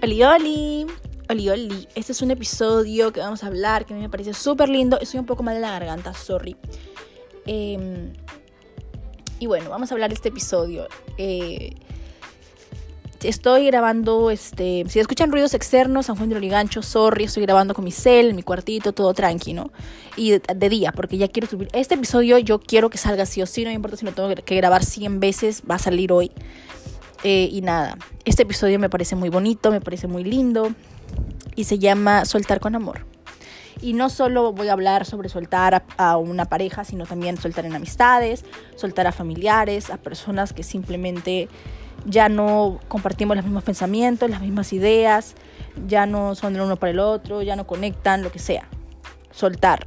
Oli, oli, oli, oli. Este es un episodio que vamos a hablar que a mí me parece súper lindo. Estoy un poco mal de la garganta, sorry. Em, y bueno, vamos a hablar de este episodio. Eh, estoy grabando, este, si escuchan ruidos externos, San Juan de Lorigancho, sorry, estoy grabando con mi cel, mi cuartito, todo tranquilo. Y de, día, porque ya quiero subir. Este episodio yo quiero que salga sí o sí, no me importa si lo tengo que grabar 100 veces, va a salir hoy. Eh, y nada, este episodio me parece muy bonito, me parece muy lindo y se llama Soltar con Amor. Y no solo voy a hablar sobre soltar a, una pareja, sino también soltar en amistades, soltar a familiares, a personas que simplemente ya no compartimos los mismos pensamientos, las mismas ideas, ya no son el uno para el otro, ya no conectan, lo que sea. Soltar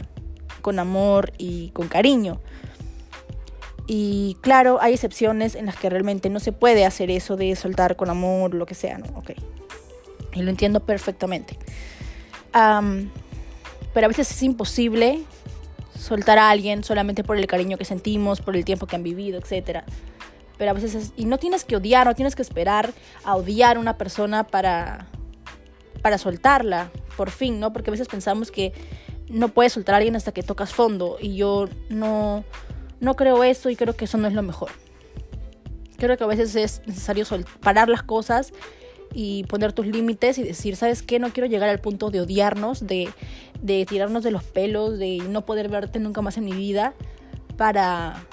con amor y con cariño. Y claro, hay excepciones en las que realmente no se puede hacer eso de soltar con amor, lo que sea, ¿no? Ok. Y lo entiendo perfectamente. pero a veces es imposible soltar a alguien solamente por el cariño que sentimos, por el tiempo que han vivido, etc. Pero a veces es, y no tienes que odiar, no tienes que esperar a odiar a una persona para, para soltarla, por fin, ¿no? Porque a veces pensamos que no puedes soltar a alguien hasta que tocas fondo y yo no no creo eso y creo que eso no es lo mejor. Creo que a veces es necesario parar las cosas y poner tus límites y decir, ¿sabes qué? No quiero llegar al punto de odiarnos, de, de tirarnos de los pelos, de no poder verte nunca más en mi vida para,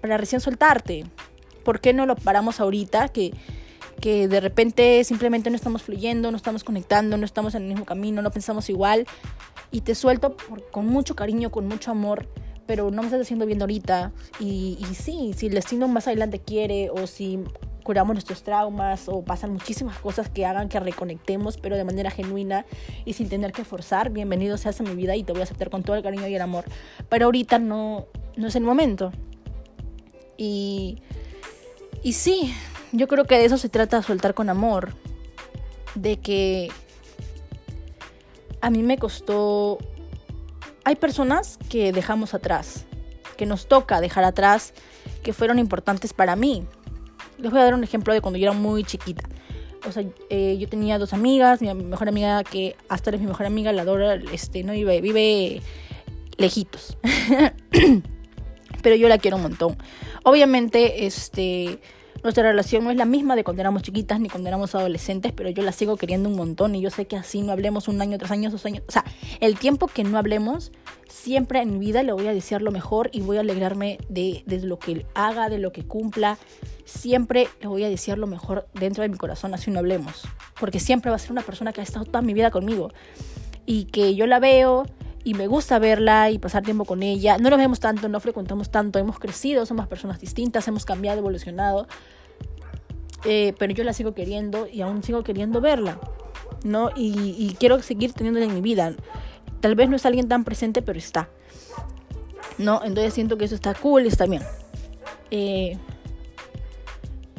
para recién soltarte. ¿Por qué no lo paramos ahorita? Que, que de repente simplemente no estamos fluyendo, no estamos conectando, no estamos en el mismo camino, no pensamos igual. Y te suelto con mucho cariño, con mucho amor pero no me estás haciendo bien ahorita. Y, y sí, si el destino más adelante quiere o si curamos nuestros traumas o pasan muchísimas cosas que hagan que reconectemos, pero de manera genuina y sin tener que forzar, bienvenido seas a mi vida y te voy a aceptar con todo el cariño y el amor. Pero ahorita no, no es el momento. Y, y sí, yo creo que de eso se trata soltar con amor. De que a mí me costó hay personas que dejamos atrás, que nos toca dejar atrás, que fueron importantes para mí. Les voy a dar un ejemplo de cuando yo era muy chiquita. O sea, eh, yo tenía dos amigas, mi mejor amiga que hasta es mi mejor amiga, la adoro, este, no vive lejitos. Pero yo la quiero un montón. Obviamente, este, nuestra relación no es la misma de cuando éramos chiquitas ni cuando éramos adolescentes, pero yo la sigo queriendo un montón y yo sé que así no hablemos un año, tres años, dos años. O sea, el tiempo que no hablemos, siempre en mi vida le voy a desear lo mejor y voy a alegrarme de, de lo que haga, de lo que cumpla. Siempre le voy a desear lo mejor dentro de mi corazón, así no hablemos. Porque siempre va a ser una persona que ha estado toda mi vida conmigo y que yo la veo y me gusta verla y pasar tiempo con ella. No nos vemos tanto, no frecuentamos tanto, hemos crecido, somos personas distintas, hemos cambiado, evolucionado. Eh, pero yo la sigo queriendo y aún sigo queriendo verla, ¿no? Y, quiero seguir teniéndola en mi vida. Tal vez no es alguien tan presente, pero está, ¿no? Entonces siento que eso está cool está bien. Eh,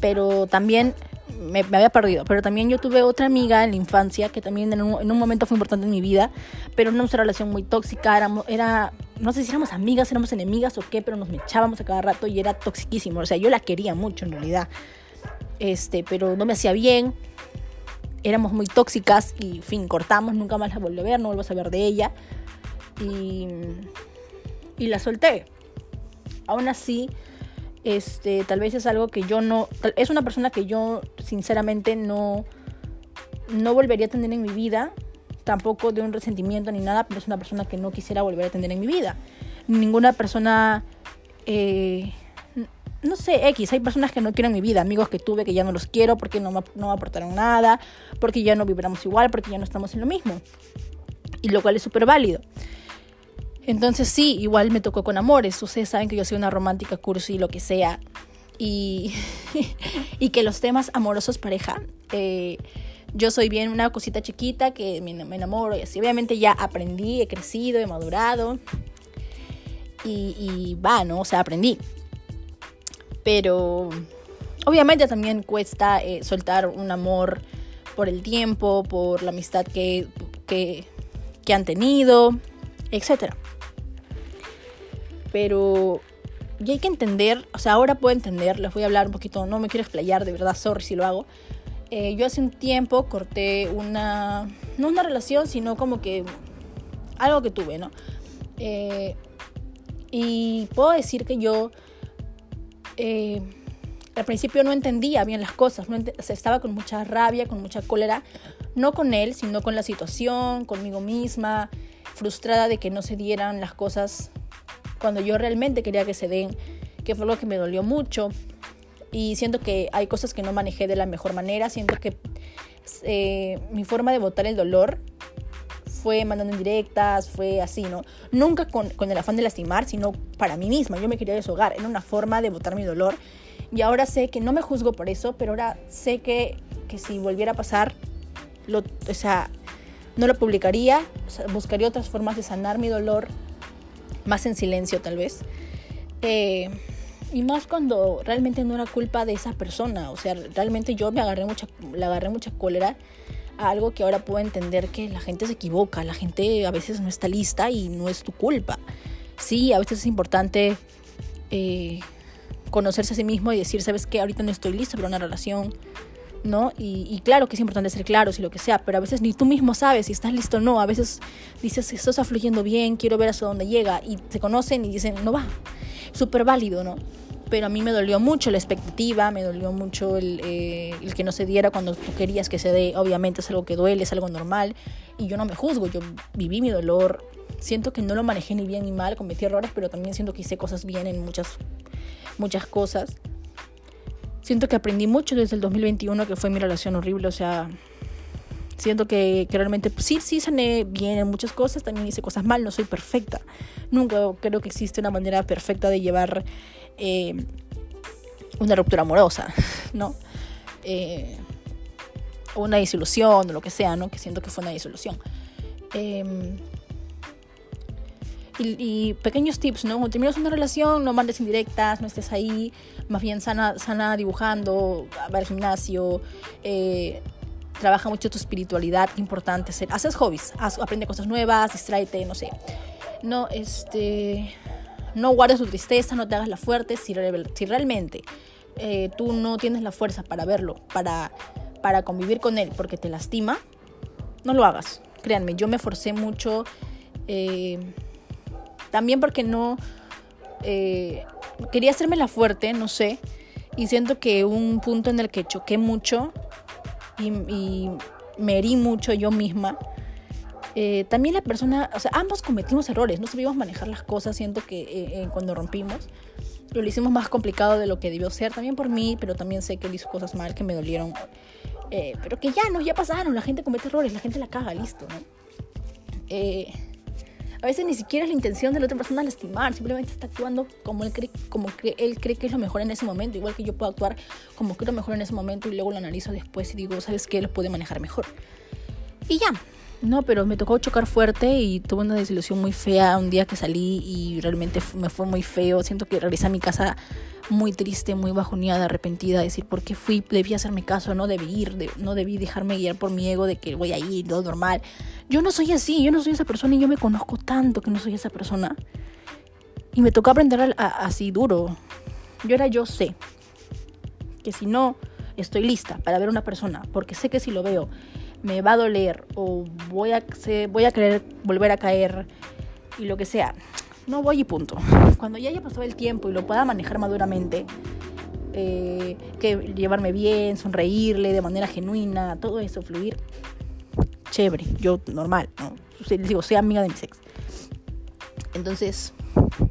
pero también me, había perdido. Pero también yo tuve otra amiga en la infancia que también en un, momento fue importante en mi vida, pero no nuestra relación muy tóxica, éramos, era, no sé si éramos amigas, éramos enemigas o qué, pero nos echábamos a cada rato y era toxiquísimo. O sea, yo la quería mucho en realidad, este, pero no me hacía bien. Éramos muy tóxicas y, fin, cortamos, nunca más la volví a ver, no vuelvo a saber de ella. Y, y la solté. Aún así, este, tal vez es algo que yo no, es una persona que yo sinceramente no, no volvería a tener en mi vida, tampoco de un resentimiento ni nada, pero es una persona que no quisiera volver a tener en mi vida. Ninguna persona, eh, no sé, X, hay personas que no quiero en mi vida, amigos que tuve que ya no los quiero porque no me, no aportaron nada, porque ya no vibramos igual, porque ya no estamos en lo mismo. Y lo cual es súper válido. Entonces sí, igual me tocó con amores. Ustedes saben que yo soy una romántica cursi, lo que sea. Y, que los temas amorosos pareja. Eh, yo soy bien una cosita chiquita que me, enamoro y así. Obviamente ya aprendí, he crecido, he madurado. Y, va, ¿no? O sea, aprendí. Pero obviamente también cuesta eh, soltar un amor por el tiempo, por la amistad que, que, que han tenido, etcétera pero y hay que entender, o sea, ahora puedo entender, les voy a hablar un poquito, no me quiero explayar, de verdad, sorry si lo hago. Eh, yo hace un tiempo corté una, no una relación, sino como que algo que tuve, ¿no? Eh, y puedo decir que yo eh, al principio no entendía bien las cosas, no estaba con mucha rabia, con mucha cólera, no con él, sino con la situación, conmigo misma, frustrada de que no se dieran las cosas cuando yo realmente quería que se den, que fue lo que me dolió mucho. Y siento que hay cosas que no manejé de la mejor manera, siento que eh, mi forma de botar el dolor fue mandando indirectas, fue así, ¿no? Nunca con, con, el afán de lastimar, sino para mí misma. Yo me quería deshogar, era una forma de botar mi dolor. Y ahora sé que no me juzgo por eso, pero ahora sé que, que si volviera a pasar, lo, o sea, no lo publicaría, buscaría otras formas de sanar mi dolor, más en silencio tal vez. Eh, y más cuando realmente no era culpa de esa persona, o sea, realmente yo me agarré mucha, le agarré mucha cólera algo que ahora puedo entender que la gente se equivoca, la gente a veces no está lista y no es tu culpa. Sí, a veces es importante eh, conocerse a sí mismo y decir, sabes qué, ahorita no estoy listo para una relación, ¿no? Y, claro que es importante ser claros y lo que sea, pero a veces ni tú mismo sabes si estás listo o no. A veces dices, esto está fluyendo bien, quiero ver hasta dónde llega, y se conocen y dicen, no va. Súper válido, ¿no? pero a mí me dolió mucho la expectativa, me dolió mucho eh, el, que no se diera cuando tú querías que se dé. Obviamente es algo que duele, es algo normal y yo no me juzgo, yo viví mi dolor. Siento que no lo manejé ni bien ni mal, cometí errores, pero también siento que hice cosas bien en muchas, muchas cosas. Siento que aprendí mucho desde el 2021, que fue mi relación horrible, o sea, siento que, realmente sí, sí sané bien en muchas cosas, también hice cosas mal, no soy perfecta. Nunca creo que existe una manera perfecta de llevar eh, una ruptura amorosa, ¿no? Eh, una disolución o lo que sea, ¿no? Que siento que fue una disolución. Em, y, pequeños tips, ¿no? Cuando terminas una relación, no mandes indirectas, no estés ahí, más bien sana, sana dibujando, va al gimnasio, eh, trabaja mucho tu espiritualidad, importante. Hacer, haces hobbies, aprende cosas nuevas, distráete, no sé. No, este no guardes tu tristeza, no te hagas la fuerte si, si realmente eh, tú no tienes la fuerza para verlo, para, para convivir con él porque te lastima, no lo hagas. Créanme, yo me forcé mucho, eh, también porque no eh, quería hacerme la fuerte, no sé, y siento que un punto en el que choqué mucho y, y me herí mucho yo misma eh, también la persona, o sea, ambos cometimos errores, no sabíamos manejar las cosas, siento que eh, eh, cuando rompimos lo hicimos más complicado de lo que debió ser, también por mí, pero también sé que él hizo cosas mal que me dolieron, pero que ya no, ya pasaron, la gente comete errores, la gente la caga, listo, ¿no? A veces ni siquiera es la intención de la otra persona lastimar, simplemente está actuando como él cree, como que él cree que es lo mejor en ese momento, igual que yo puedo actuar como creo mejor en ese momento y luego lo analizo después y digo, ¿sabes qué? Lo puede manejar mejor. Y ya, no, pero me tocó chocar fuerte y tuve una desilusión muy fea un día que salí y realmente me fue muy feo. Siento que regresé a mi casa muy triste, muy bajoneada, arrepentida, decir por qué fui, debí hacerme caso, no debí ir, no debí dejarme guiar por mi ego de que voy a ir, todo normal. Yo no soy así, yo no soy esa persona y yo me conozco tanto que no soy esa persona. Y me tocó aprender así duro. Yo era yo sé que si no estoy lista para ver a una persona, porque sé que si lo veo me va a doler o voy a, voy a querer volver a caer y lo que sea. No voy y punto. Cuando ya haya pasado el tiempo y lo pueda manejar maduramente, eh, que llevarme bien, sonreírle de manera genuina, todo eso, fluir, chévere, yo normal, ¿no? Les digo, soy amiga de mi ex. Entonces,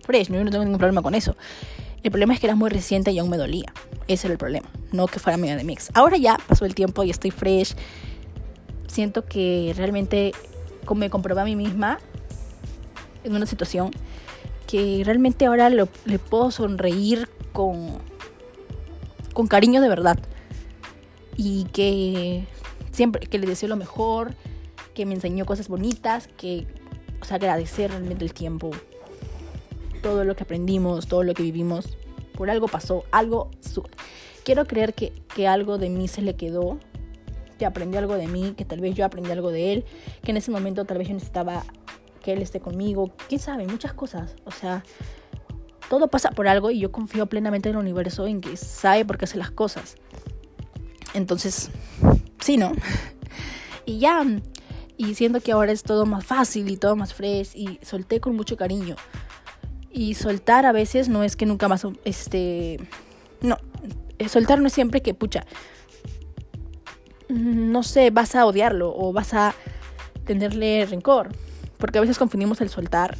fresh, yo no tengo ningún problema con eso. El problema es que era muy reciente y aún me dolía. Ese era el problema, no que fuera amiga de mi ex. Ahora ya pasó el tiempo y estoy fresh siento que realmente me comprobé a mí misma en una situación que realmente ahora le puedo sonreír con, con cariño de verdad. Y que siempre que le deseo lo mejor, que me enseñó cosas bonitas, que o sea, agradecer realmente el tiempo, todo lo que aprendimos, todo lo que vivimos, por algo pasó, algo quiero creer que, que algo de mí se le quedó que aprendió algo de mí, que tal vez yo aprendí algo de él, que en ese momento tal vez yo necesitaba que él esté conmigo, quién sabe, muchas cosas. O sea, todo pasa por algo y yo confío plenamente en el universo, en que sabe por qué hace las cosas. Entonces, sí, ¿no? Y ya, y siento que ahora es todo más fácil y todo más fresh y solté con mucho cariño. Y soltar a veces no es que nunca más, este, no, soltar no es siempre que, pucha, no sé, vas a odiarlo o vas a tenerle rencor. Porque a veces confundimos el soltar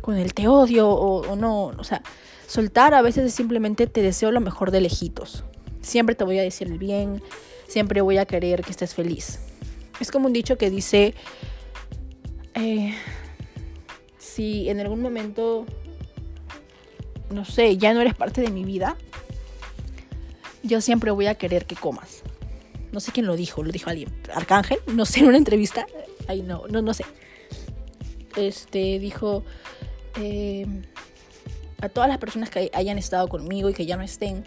con el te odio o, o no. O sea, soltar a veces es simplemente te deseo lo mejor de lejitos. Siempre te voy a decir el bien, siempre voy a querer que estés feliz. Es como un dicho que dice, eh, si en algún momento, no sé, ya no eres parte de mi vida, yo siempre voy a querer que comas. No sé quién lo dijo, lo dijo alguien. Arcángel, no sé, en una entrevista. Ay, no, no, no sé. Este dijo eh, a todas las personas que hayan estado conmigo y que ya no estén,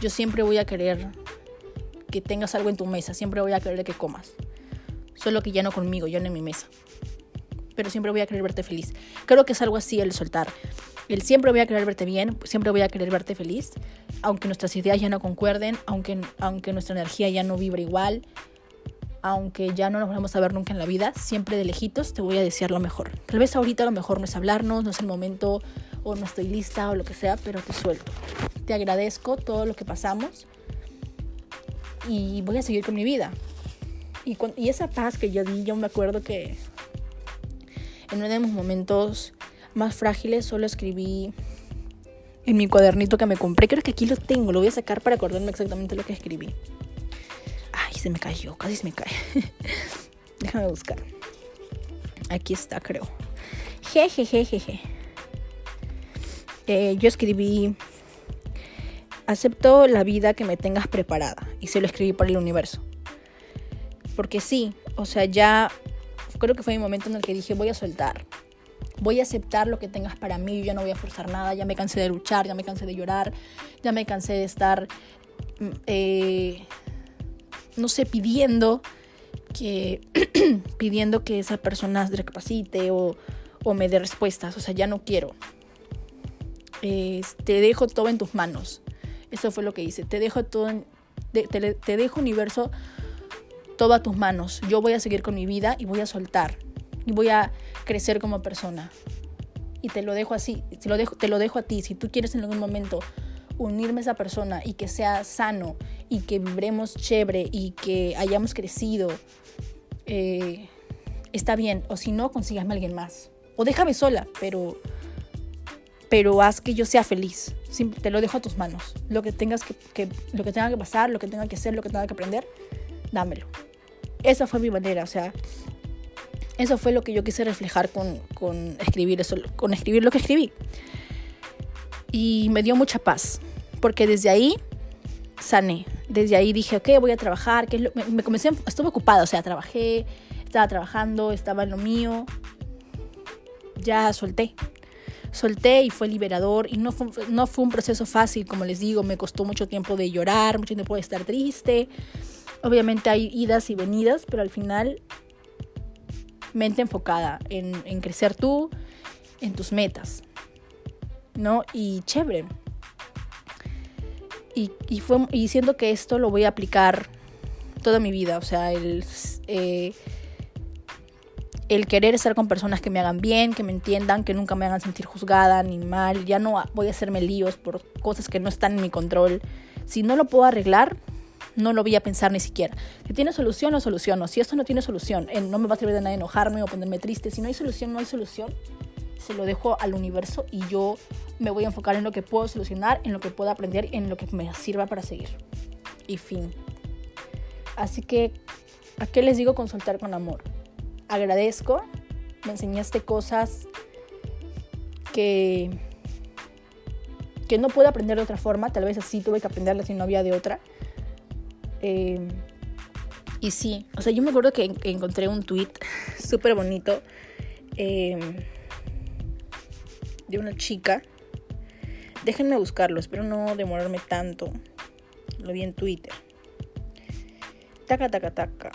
yo siempre voy a querer que tengas algo en tu mesa, siempre voy a querer que comas. Solo que ya no conmigo, ya no en mi mesa. Pero siempre voy a querer verte feliz. Creo que es algo así el soltar. El siempre voy a querer verte bien, siempre voy a querer verte feliz, aunque nuestras ideas ya no concuerden, aunque, aunque nuestra energía ya no vibre igual, aunque ya no nos vamos a ver nunca en la vida, siempre de lejitos te voy a desear lo mejor. Tal vez ahorita lo mejor no es hablarnos, no es el momento, o no estoy lista, o lo que sea, pero te suelto. Te agradezco todo lo que pasamos y voy a seguir con mi vida. Y, y esa paz que yo di, yo me acuerdo que en uno de mis momentos más frágiles solo escribí en mi cuadernito que me compré. Creo que aquí lo tengo, lo voy a sacar para acordarme exactamente lo que escribí. Ay, se me cayó, casi se me cae. Déjame buscar. Aquí está, creo. Jejejejeje. Eh, yo escribí, acepto la vida que me tengas preparada. Y se lo escribí para el universo. Porque sí, o sea, ya creo que fue mi momento en el que dije, voy a soltar. Voy a aceptar lo que tengas para mí, ya no voy a forzar nada, ya me cansé de luchar, ya me cansé de llorar, ya me cansé de estar, mm, eh, no sé, pidiendo que, pidiendo que esa persona recapacite o, o me dé respuestas, o sea, ya no quiero. te dejo todo en tus manos. Eso fue lo que hice. Te dejo todo, en, te, te dejo universo todo a tus manos. Yo voy a seguir con mi vida y voy a soltar. Y voy a crecer como persona. Y te lo dejo así, te lo dejo, te lo dejo a ti. Si tú quieres en algún momento unirme a esa persona y que sea sano y que vibremos chévere y que hayamos crecido, eh, está bien. O si no, consígame a alguien más. O déjame sola, pero, pero haz que yo sea feliz. Te lo dejo a tus manos. Lo que tengas que, que, lo que tenga que pasar, lo que tenga que hacer, lo que tenga que aprender, dámelo. Esa fue mi manera, o sea, eso fue lo que yo quise reflejar con, con escribir eso, con escribir lo que escribí. Y me dio mucha paz, porque desde ahí sané. Desde ahí dije, ok, voy a trabajar. Que me, me, comencé, estuve ocupada, o sea, trabajé, estaba trabajando, estaba en lo mío. Ya solté. Solté y fue liberador. Y no fue, no fue un proceso fácil, como les digo, me costó mucho tiempo de llorar, mucho tiempo de estar triste. Obviamente hay idas y venidas, pero al final mente enfocada en, crecer tú, en tus metas, ¿no? Y chévere. Y, y, fue, y siento que esto lo voy a aplicar toda mi vida, o sea, el, eh, el querer estar con personas que me hagan bien, que me entiendan, que nunca me hagan sentir juzgada ni mal, ya no voy a hacerme líos por cosas que no están en mi control. Si no lo puedo arreglar, no lo voy a pensar ni siquiera. Si tiene solución, lo soluciono. Si esto no tiene solución, eh, no me va a servir de nada enojarme o ponerme triste. Si no hay solución, no hay solución. Se lo dejo al universo y yo me voy a enfocar en lo que puedo solucionar, en lo que puedo aprender, en lo que me sirva para seguir. Y fin. Así que, ¿a qué les digo consultar con amor? Agradezco, me enseñaste cosas que que no puedo aprender de otra forma, tal vez así tuve que aprenderlas si no había de otra. Eh, y sí, o sea, yo me acuerdo que, encontré un tweet súper bonito eh, de una chica. Déjenme buscarlo, espero no demorarme tanto. Lo vi en Twitter. Taca, taca, taca.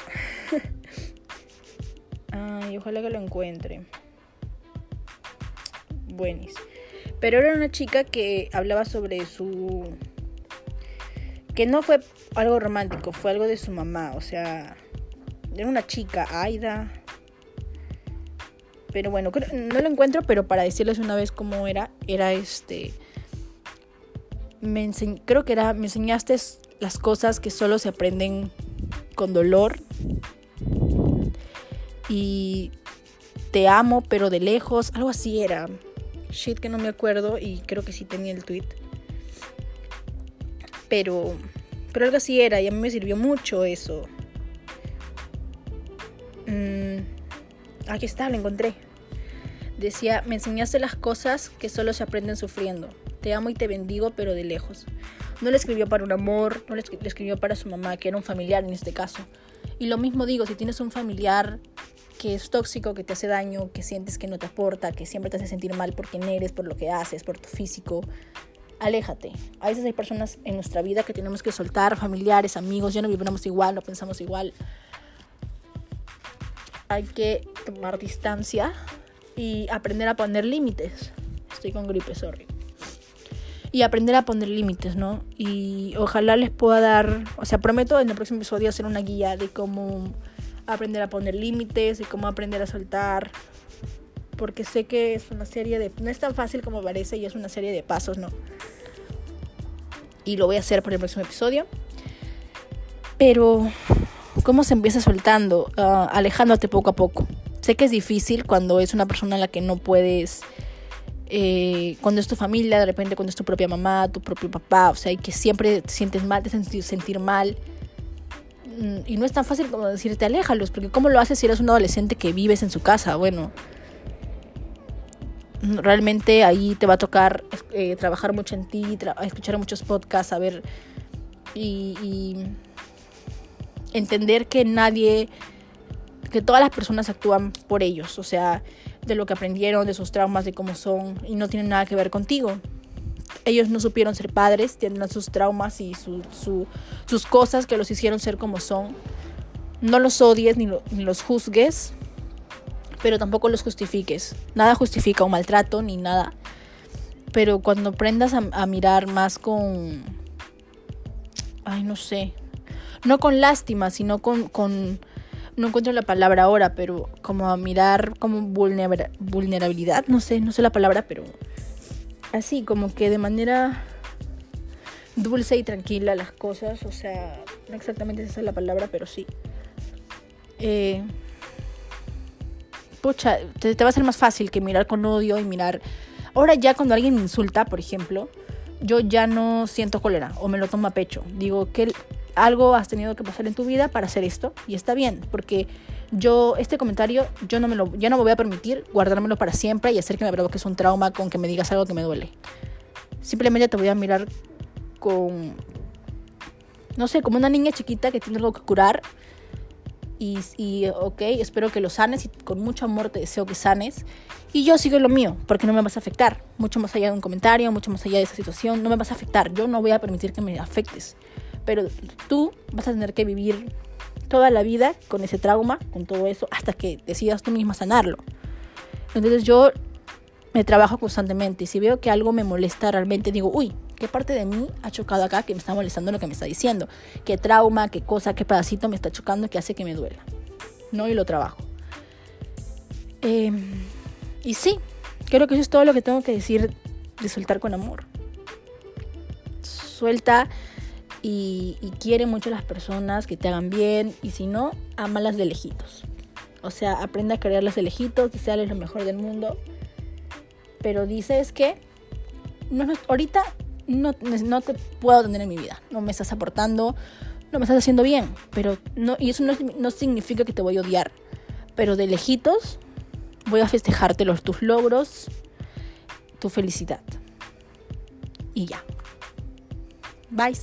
Ay, ojalá que lo encuentre. Buenis. Pero era una chica que hablaba sobre su que no fue algo romántico, fue algo de su mamá, o sea, era una chica, Aida. Pero bueno, no lo encuentro, pero para decirles una vez cómo era, era este... Me creo que era, me enseñaste las cosas que solo se aprenden con dolor. Y te amo, pero de lejos, algo así era. Shit que no me acuerdo y creo que sí tenía el tweet. Pero, pero algo así era y a mí me sirvió mucho eso. Mm, aquí está, lo encontré. Decía, me enseñaste las cosas que solo se aprenden sufriendo. Te amo y te bendigo, pero de lejos. No le escribió para un amor, no le escribió para su mamá, que era un familiar en este caso. Y lo mismo digo, si tienes un familiar que es tóxico, que te hace daño, que sientes que no te aporta, que siempre te hace sentir mal por quien eres, por lo que haces, por tu físico, aléjate. A veces hay personas en nuestra vida que tenemos que soltar, familiares, amigos, ya no vivimos igual, no pensamos igual. Hay que tomar distancia y aprender a poner límites. Estoy con gripe, sorry. Y aprender a poner límites, ¿no? Y ojalá les pueda dar, o sea, prometo en el próximo episodio hacer una guía de cómo aprender a poner límites, y cómo aprender a soltar. Porque sé que es una serie de... No es tan fácil como parece y es una serie de pasos, ¿no? Y lo voy a hacer para el próximo episodio. Pero, ¿cómo se empieza soltando? Uh, alejándote poco a poco. Sé que es difícil cuando es una persona a la que no puedes... Eh, cuando es tu familia, de repente cuando es tu propia mamá, tu propio papá, o sea, y que siempre te sientes mal, te sentir, sentir mal. Mm, y no es tan fácil como decirte aléjalos, porque ¿cómo lo haces si eres un adolescente que vives en su casa? Bueno, realmente ahí te va a tocar eh, trabajar mucho en ti, escuchar muchos podcasts, a ver y, y, entender que nadie, que todas las personas actúan por ellos, o sea, de lo que aprendieron, de sus traumas, de cómo son, y no tienen nada que ver contigo ellos no supieron ser padres, tienen sus traumas y sus cosas que los hicieron ser como son. No los odies ni, los juzgues, pero tampoco los justifiques. Nada justifica un maltrato ni nada. Pero cuando aprendas a, mirar más con... Ay, no sé. No con lástima, sino con, con no encuentro la palabra ahora, pero como a mirar como vulnerabilidad, no sé, no sé la palabra, pero así, como que de manera dulce y tranquila las cosas, o sea, no exactamente esa es la palabra, pero sí. Eh, pucha, te, va a ser más fácil que mirar con odio y mirar... Ahora ya cuando alguien me insulta, por ejemplo, yo ya no siento cólera o me lo tomo a pecho. Digo que algo has tenido que pasar en tu vida para hacer esto y está bien, porque yo este comentario yo no me lo ya no me voy a permitir guardármelo para siempre y hacer que me provoques un trauma con que me digas algo que me duele. Simplemente te voy a mirar con no sé, como una niña chiquita que tiene algo que curar y, ok, espero que lo sanes y con mucho amor te deseo que sanes. Y yo sigo lo mío, porque no me vas a afectar. Mucho más allá de un comentario, mucho más allá de esa situación, no me vas a afectar. Yo no voy a permitir que me afectes. Pero tú vas a tener que vivir toda la vida con ese trauma, con todo eso, hasta que decidas tú misma sanarlo. Entonces yo me trabajo constantemente si veo que algo me molesta realmente digo, uy, ¿qué parte de mí ha chocado acá que me está molestando lo que me está diciendo? ¿Qué trauma, qué cosa, qué pedacito me está chocando que hace que me duela? ¿No? Y lo trabajo. Em, y sí, creo que eso es todo lo que tengo que decir de soltar con amor. Suelta y, quiere mucho a las personas que te hagan bien y si no, amalas de lejitos. O sea, aprende a quererlas de lejitos, desearles lo mejor del mundo. Pero dices que no, ahorita no, no te puedo tener en mi vida, no me estás aportando, no me estás haciendo bien, pero no, y eso no, no significa que te voy a odiar, pero de lejitos voy a festejarte los, tus logros, tu felicidad. Y ya. Bye.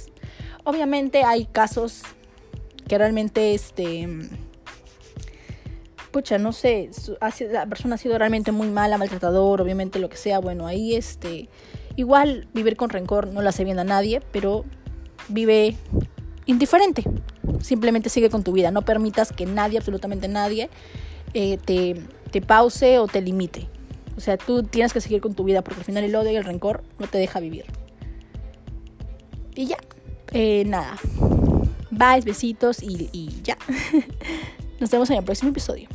Obviamente hay casos que realmente, este, pucha, no sé, la persona ha sido realmente muy mala, maltratador, obviamente lo que sea, bueno, ahí, este, igual vivir con rencor no le hace bien a nadie, pero vive indiferente. Simplemente sigue con tu vida, no permitas que nadie, absolutamente nadie, eh, te, te pause o te limite. O sea, tú tienes que seguir con tu vida porque al final el odio y el rencor no te deja vivir. Y ya. Eh, nada. Bye, besitos y, y ya. Nos vemos en el próximo episodio.